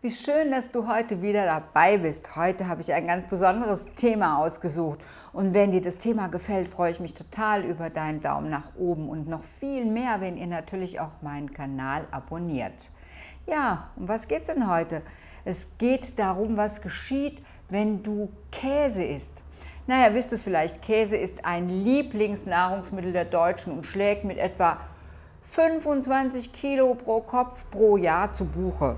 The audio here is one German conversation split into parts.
Wie schön, dass du heute wieder dabei bist. Heute habe ich ein ganz besonderes Thema ausgesucht. Und wenn dir das Thema gefällt, freue ich mich total über deinen Daumen nach oben und noch viel mehr, wenn ihr natürlich auch meinen Kanal abonniert. Ja, um was geht es denn heute? Es geht darum, was geschieht, wenn du Käse isst. Naja, wisst es vielleicht, Käse ist ein Lieblingsnahrungsmittel der Deutschen und schlägt mit etwa 25 Kilo pro Kopf pro Jahr zu Buche.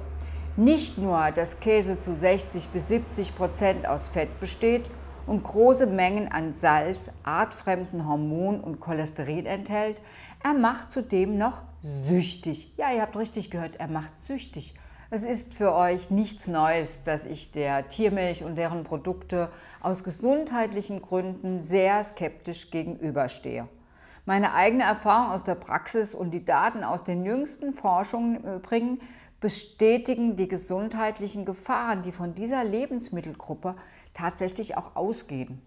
Nicht nur, dass Käse zu 60 bis 70 Prozent aus Fett besteht und große Mengen an Salz, artfremden Hormonen und Cholesterin enthält, er macht zudem noch süchtig. Ja, ihr habt richtig gehört, er macht süchtig. Es ist für euch nichts Neues, dass ich der Tiermilch und deren Produkte aus gesundheitlichen Gründen sehr skeptisch gegenüberstehe. Meine eigene Erfahrung aus der Praxis und die Daten aus den jüngsten Forschungen im Übrigen bestätigen die gesundheitlichen Gefahren, die von dieser Lebensmittelgruppe tatsächlich auch ausgehen.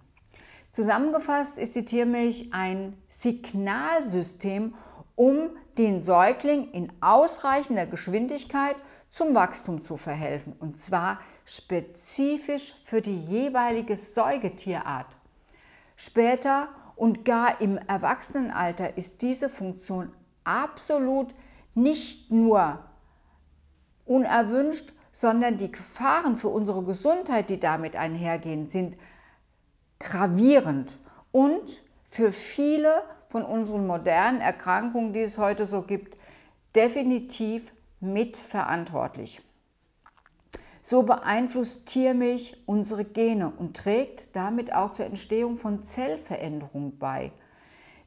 Zusammengefasst ist die Tiermilch ein Signalsystem, um den Säugling in ausreichender Geschwindigkeit zum Wachstum zu verhelfen, und zwar spezifisch für die jeweilige Säugetierart. Später und gar im Erwachsenenalter ist diese Funktion absolut nicht nur unerwünscht, sondern die Gefahren für unsere Gesundheit, die damit einhergehen, sind gravierend und für viele von unseren modernen Erkrankungen, die es heute so gibt, definitiv mitverantwortlich. So beeinflusst Tiermilch unsere Gene und trägt damit auch zur Entstehung von Zellveränderungen bei,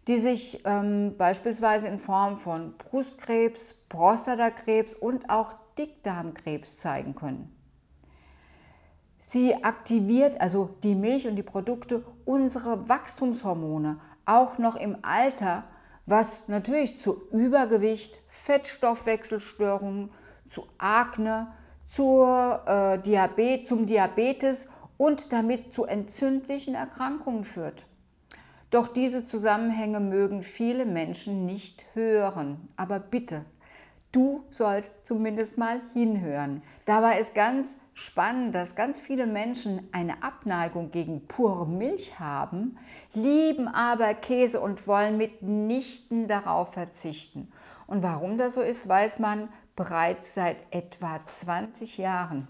die sich ähm, beispielsweise in Form von Brustkrebs, Prostatakrebs und auch Dickdarmkrebs zeigen können. Sie aktiviert also die Milch und die Produkte unsere Wachstumshormone auch noch im Alter, was natürlich zu Übergewicht, Fettstoffwechselstörungen, zu Akne, zur, äh, Diabetes, zum Diabetes und damit zu entzündlichen Erkrankungen führt. Doch diese Zusammenhänge mögen viele Menschen nicht hören. Aber bitte, du sollst zumindest mal hinhören. Dabei ist ganz spannend, dass ganz viele Menschen eine Abneigung gegen pure Milch haben, lieben aber Käse und wollen mitnichten darauf verzichten. Und warum das so ist, weiß man bereits seit etwa 20 Jahren.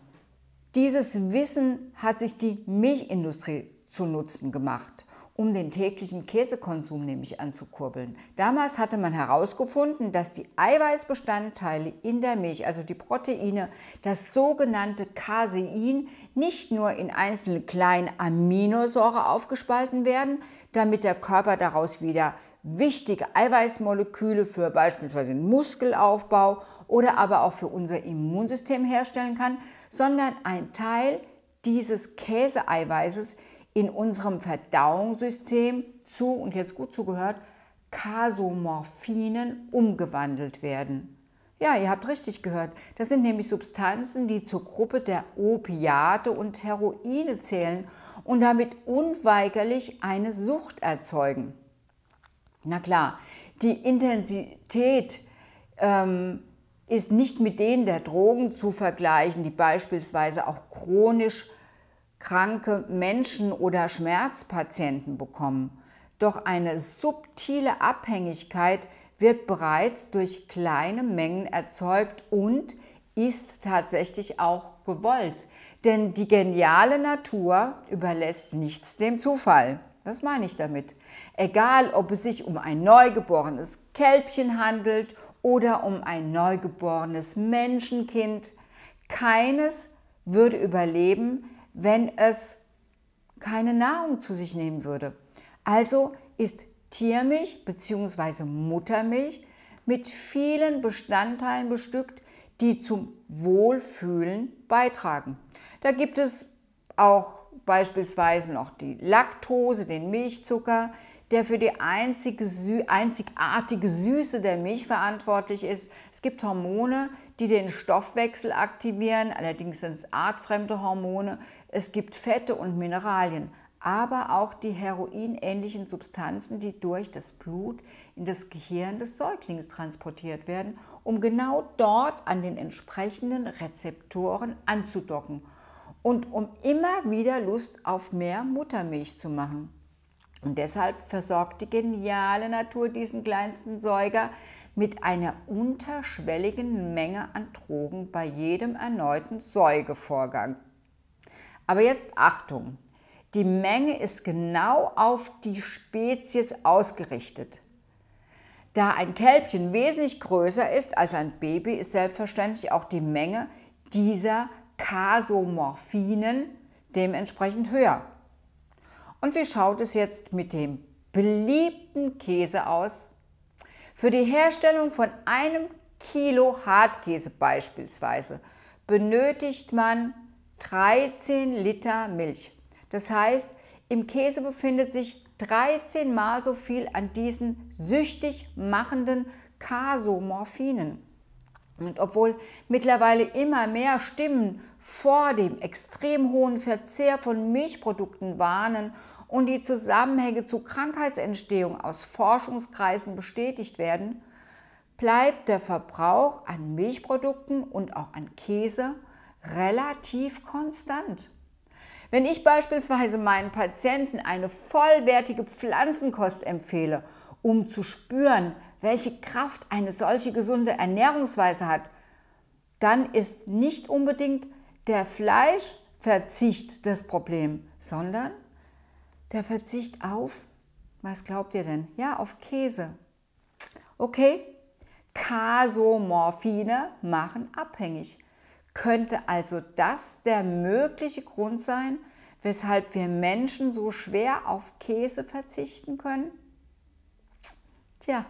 Dieses Wissen hat sich die Milchindustrie zu Nutzen gemacht um den täglichen Käsekonsum nämlich anzukurbeln. Damals hatte man herausgefunden, dass die Eiweißbestandteile in der Milch, also die Proteine, das sogenannte Casein, nicht nur in einzelne kleine Aminosäure aufgespalten werden, damit der Körper daraus wieder wichtige Eiweißmoleküle für beispielsweise den Muskelaufbau oder aber auch für unser Immunsystem herstellen kann, sondern ein Teil dieses Käseeiweißes in unserem Verdauungssystem zu, und jetzt gut zugehört, Kasomorphinen umgewandelt werden. Ja, ihr habt richtig gehört. Das sind nämlich Substanzen, die zur Gruppe der Opiate und Heroine zählen und damit unweigerlich eine Sucht erzeugen. Na klar, die Intensität ähm, ist nicht mit denen der Drogen zu vergleichen, die beispielsweise auch chronisch kranke Menschen oder Schmerzpatienten bekommen. Doch eine subtile Abhängigkeit wird bereits durch kleine Mengen erzeugt und ist tatsächlich auch gewollt. Denn die geniale Natur überlässt nichts dem Zufall. Was meine ich damit? Egal, ob es sich um ein neugeborenes Kälbchen handelt oder um ein neugeborenes Menschenkind, keines würde überleben, wenn es keine Nahrung zu sich nehmen würde. Also ist Tiermilch bzw. Muttermilch mit vielen Bestandteilen bestückt, die zum Wohlfühlen beitragen. Da gibt es auch beispielsweise noch die Laktose, den Milchzucker, der für die einzige, einzigartige Süße der Milch verantwortlich ist. Es gibt Hormone, die den Stoffwechsel aktivieren, allerdings sind es artfremde Hormone. Es gibt Fette und Mineralien. aber auch die heroinähnlichen Substanzen, die durch das Blut in das Gehirn des Säuglings transportiert werden, um genau dort an den entsprechenden Rezeptoren anzudocken und um immer wieder Lust auf mehr Muttermilch zu machen. Und deshalb versorgt die geniale Natur diesen kleinsten Säuger mit einer unterschwelligen Menge an Drogen bei jedem erneuten Säugevorgang. Aber jetzt Achtung, die Menge ist genau auf die Spezies ausgerichtet. Da ein Kälbchen wesentlich größer ist als ein Baby, ist selbstverständlich auch die Menge dieser Kasomorphinen dementsprechend höher. Und wie schaut es jetzt mit dem beliebten Käse aus? Für die Herstellung von einem Kilo Hartkäse beispielsweise benötigt man 13 Liter Milch. Das heißt, im Käse befindet sich 13 mal so viel an diesen süchtig machenden Kasomorphinen. Und obwohl mittlerweile immer mehr Stimmen vor dem extrem hohen Verzehr von Milchprodukten warnen und die Zusammenhänge zu Krankheitsentstehung aus Forschungskreisen bestätigt werden, bleibt der Verbrauch an Milchprodukten und auch an Käse relativ konstant. Wenn ich beispielsweise meinen Patienten eine vollwertige Pflanzenkost empfehle, um zu spüren, welche Kraft eine solche gesunde Ernährungsweise hat, dann ist nicht unbedingt der Fleischverzicht das Problem, sondern der Verzicht auf, was glaubt ihr denn? Ja, auf Käse. Okay, Kasomorphine machen abhängig. Könnte also das der mögliche Grund sein, weshalb wir Menschen so schwer auf Käse verzichten können? Tja,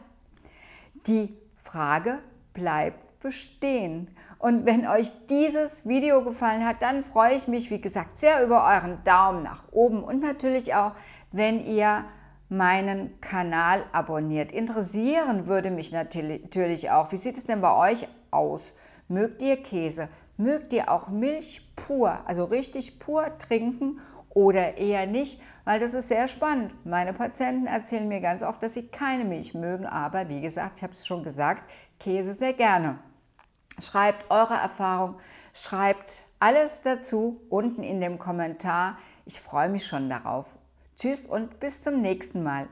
die Frage bleibt bestehen. Und wenn euch dieses Video gefallen hat, dann freue ich mich, wie gesagt, sehr über euren Daumen nach oben und natürlich auch, wenn ihr meinen Kanal abonniert. Interessieren würde mich natürlich auch, wie sieht es denn bei euch aus? Mögt ihr Käse? Mögt ihr auch Milch pur, also richtig pur trinken oder eher nicht? Weil das ist sehr spannend. Meine Patienten erzählen mir ganz oft, dass sie keine Milch mögen, aber wie gesagt, ich habe es schon gesagt, Käse sehr gerne. Schreibt eure Erfahrung, schreibt alles dazu unten in dem Kommentar. Ich freue mich schon darauf. Tschüss und bis zum nächsten Mal.